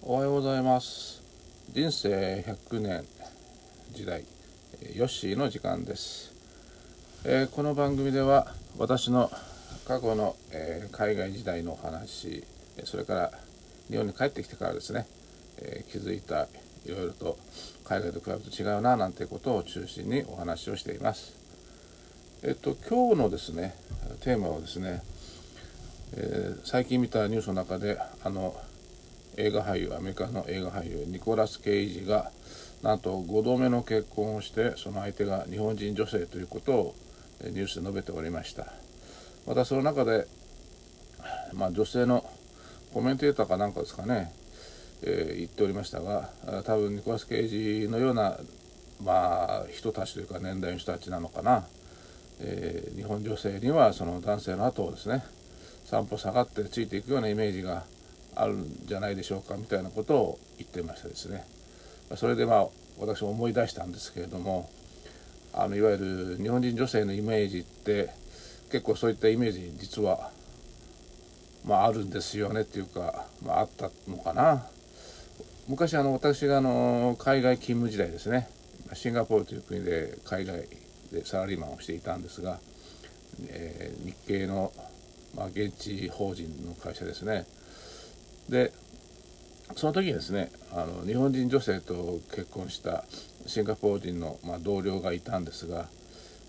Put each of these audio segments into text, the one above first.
おはようございます。人生100年時代ヨッシーの時間です、えーこの番組では私の過去の、えー海外時代のお話それから日本に帰ってきてからですね、えー気づいたいろいろと海外と比べると違うななんてことを中心にお話をしています。えっと今日のですねテーマはですね、え最近見たニュースの中であの映画俳優アメリカの映画俳優ニコラス・ケイジがなんと5度目の結婚をしてその相手が日本人女性ということをニュースで述べておりました。またその中で、まあ、女性のコメンテーターかなんかですかね、えー言っておりましたが多分ニコラス・ケイジのような、まあ、人たちというか年代の人たちなのかな、えー日本女性にはその男性の後をですね散歩下がってついていくようなイメージがあるんじゃないでしょうかみたいなことを言ってましたですね。それでまあ私も思い出したんですけれどもあのいわゆる日本人女性のイメージって結構そういったイメージ実はまああるんですよねっていうか、まあ、あったのかな。昔あの私があの海外勤務時代ですね。シンガポールという国で海外でサラリーマンをしていたんですが、えー日系の、まあ、現地法人の会社ですね。でその時にですねあの日本人女性と結婚したシンガポール人の、まあ、同僚がいたんですが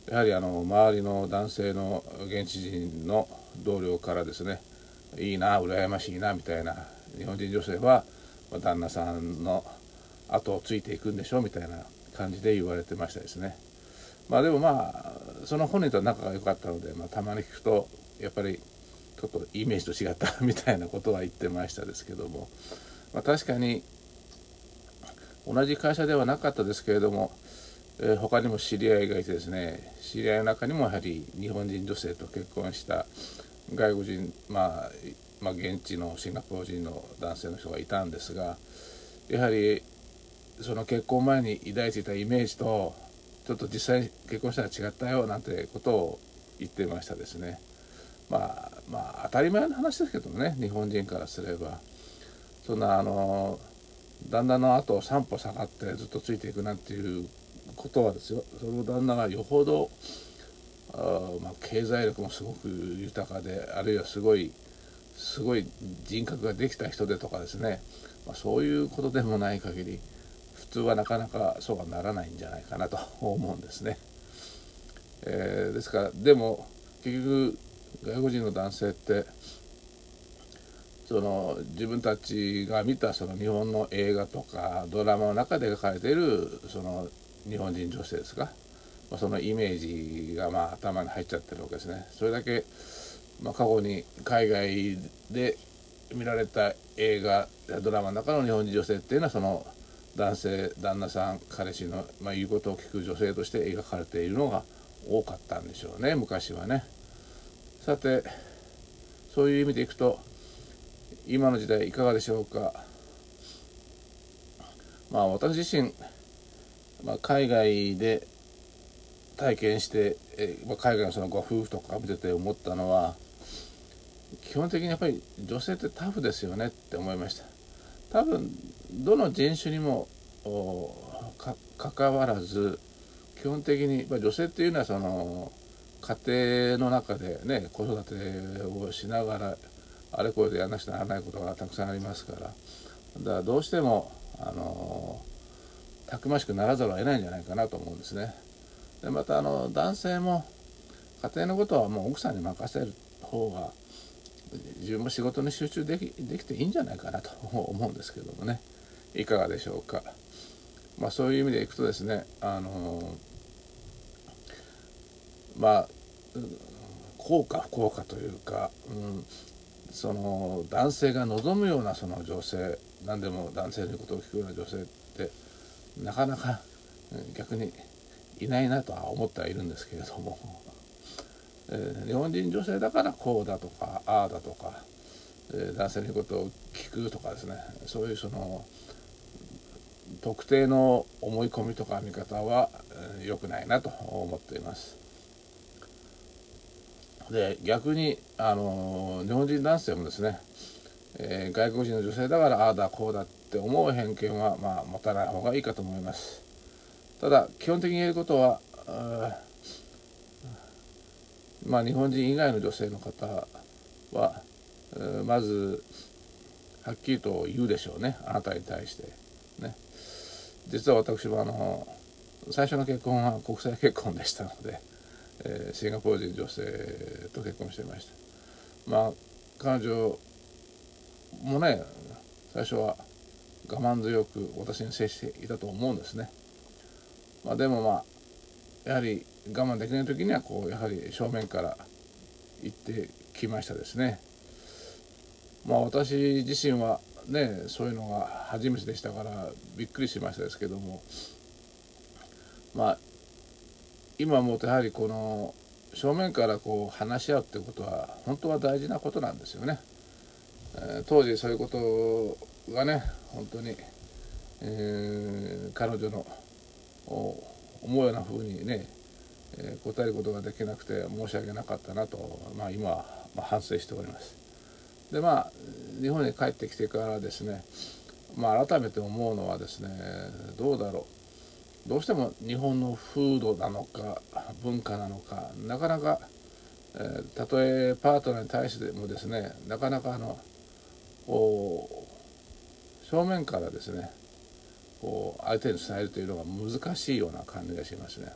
やはりあの周りの男性の現地人の同僚からですねいいな羨ましいなみたいな日本人女性は旦那さんの後をついていくんでしょみたいな感じで言われてましたですね。まあでもまあその本人とは仲が良かったので、まあ、たまに聞くとやっぱりちょっとイメージと違ったみたいなことは言ってましたですけども、まあ、確かに同じ会社ではなかったですけれども、えー他にも知り合いがいてですね知り合いの中にもやはり日本人女性と結婚した外国人、まあ、まあ現地のシンガポール人の男性の人がいたんですがやはりその結婚前に抱いていたイメージとちょっと実際に結婚したら違ったよなんてことを言ってましたですね。まあまあ当たり前の話ですけどね日本人からすれば。そんなあの旦那の後を3歩下がってずっとついていくなんていうことはですよ。その旦那がよほどあ、まあ、経済力もすごく豊かであるいはすごいすごい人格ができた人でとかですね、まあ、そういうことでもない限り普通はなかなかそうはならないんじゃないかなと思うんですね。えーですからでも結局外国人の男性ってその自分たちが見たその日本の映画とかドラマの中で描かれているその日本人女性ですか、まあ、そのイメージがまあ頭に入っちゃってるわけですね。それだけ、まあ、過去に海外で見られた映画やドラマの中の日本人女性っていうのはその男性旦那さん彼氏の、まあ、言うことを聞く女性として描かれているのが多かったんでしょうね昔はね。さてそういう意味でいくと今の時代いかがでしょうか。まあ私自身、まあ、海外で体験して、えまあ、海外のそのご夫婦とか見てて思ったのは基本的にやっぱり女性ってタフですよねって思いました。多分どの人種にもおかわらず基本的に、まあ、女性っていうのはその家庭の中でね子育てをしながらあれこれでやらなくちゃならないことがたくさんありますからだからどうしてもあのたくましくならざるを得ないんじゃないかなと思うんですね。でまたあの男性も家庭のことはもう奥さんに任せる方が自分も仕事に集中できできていいんじゃないかなと 思うんですけどもねいかがでしょうか。まあ、そういう意味でいくとですねあのまあうか不幸かというか、うん、その男性が望むようなその女性何でも男性の言うことを聞くような女性ってなかなか逆にいないなとは思ってはいるんですけれども、えー日本人女性だからこうだとかああだとか、えー男性の言うことを聞くとかですねそういうその特定の思い込みとか見方はえーくないなと思っています。で逆にあの日本人男性もですね、えー外国人の女性だからああだこうだって思う偏見はまあ持たない方がいいかと思います。ただ基本的に言えることはまあ日本人以外の女性の方はまずはっきりと言うでしょうね。あなたに対して。ね。実は私もあの最初の結婚は国際結婚でしたので、えー、シンガポール人女性と結婚していました。まあ彼女もね最初は我慢強く私に接していたと思うんですね、まあ、でもまあやはり我慢できない時にはこうやはり正面から行ってきましたですね。まあ私自身はねそういうのが初めてでしたからびっくりしましたですけども。まあ今思うとやはりこの正面からこう話し合うってことは本当は大事なことなんですよね。えー、当時そういうことがね本当に、えー、彼女の思うようなふうにね、えー、答えることができなくて申し訳なかったなと、まあ、今は、まあ、反省しております。でまあ日本に帰ってきてからですね、まあ、改めて思うのはですねどうだろうどうしても日本の風土なのか文化なのかなかなか、えー、たとえパートナーに対してもですねなかなかあの正面からですねこう相手に伝えるというのが難しいような感じがしますね。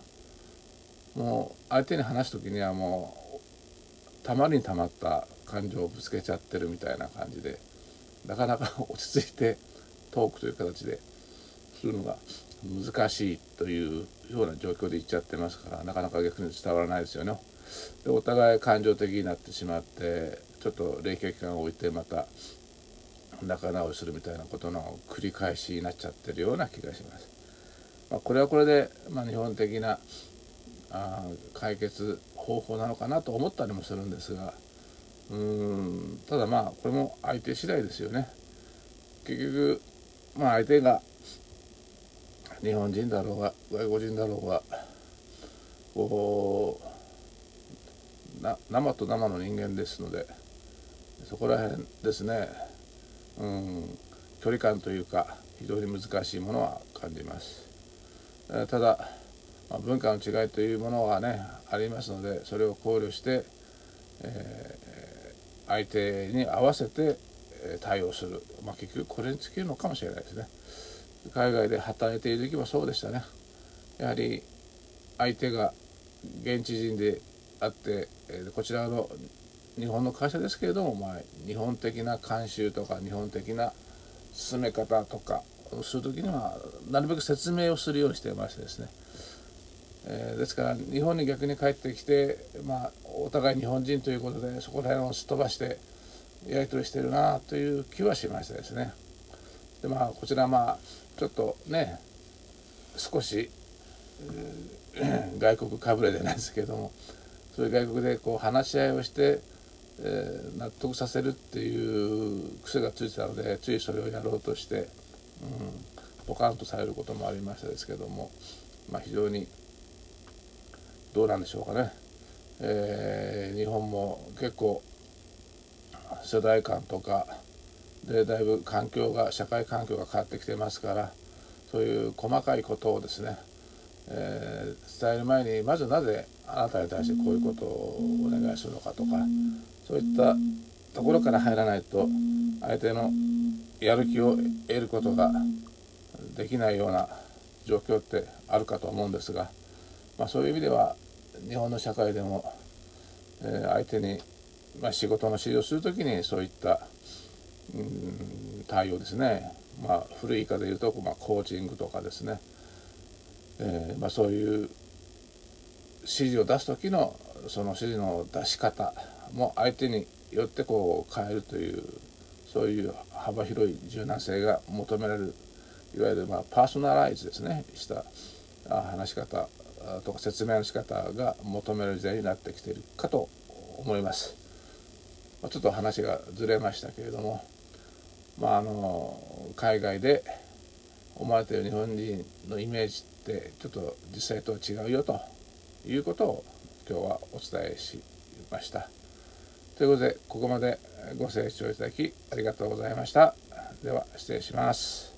もう相手に話す時にはもうたまりにたまった感情をぶつけちゃってるみたいな感じでなかなか落ち着いてトークという形でするのが難しいというような状況で言っちゃってますからなかなか逆に伝わらないですよね。でお互い感情的になってしまってちょっと冷却期間を置いてまた仲直りするみたいなことの繰り返しになっちゃってるような気がします。まあ、これはこれで、まあ、日本的なあ解決方法なのかなと思ったりもするんですがうーんただまあこれも相手次第ですよね結局まあ相手が日本人だろうが外国人だろうがこう生と生の人間ですのでそこら辺ですね。うん。距離感というか非常に難しいものは感じます。ただ、ま、文化の違いというものはねありますのでそれを考慮して、え相手に合わせて対応する、まあ、結局これに尽きるのかもしれないですね。海外で働いている時もそうでしたねやはり相手が現地人であってこちらの日本の会社ですけれども、まあ、日本的な慣習とか日本的な進め方とかをする時にはなるべく説明をするようにしてましてですねえ、ですから日本に逆に帰ってきて、まあ、お互い日本人ということでそこら辺をすっ飛ばしてやり取りしてるなという気はしましたですね。でまあこちらまあちょっとね少し、外国かぶれじゃないですけどもそういう外国でこう話し合いをして、えー、納得させるっていう癖がついてたのでついそれをやろうとして、うん、ポカンとされることもありましたですけども、まあ、非常にどうなんでしょうかね、えー、日本も結構世代間とかでだいぶ環境が社会環境が変わってきてますからそういう細かいことをですね、えー、伝える前にまずなぜあなたに対してこういうことをお願いするのかとかそういったところから入らないと相手のやる気を得ることができないような状況ってあるかと思うんですが、まあ、そういう意味では日本の社会でも、えー、相手に、まあ、仕事の指示をする時にそういった、対応ですね、まあ、古い言い方で言うと、まあ、コーチングとかですね、えーまあ、そういう指示を出す時のその指示の出し方も相手によってこう変えるというそういう幅広い柔軟性が求められる。いわゆるまあパーソナライズですね。した話し方とか説明の仕方が求められる時代になってきているかと思います。ちょっと話がずれましたけれども、まあ、あの海外で思われている日本人のイメージってちょっと実際とは違うよということを今日はお伝えしました。ということでここまでご清聴いただきありがとうございましたでは失礼します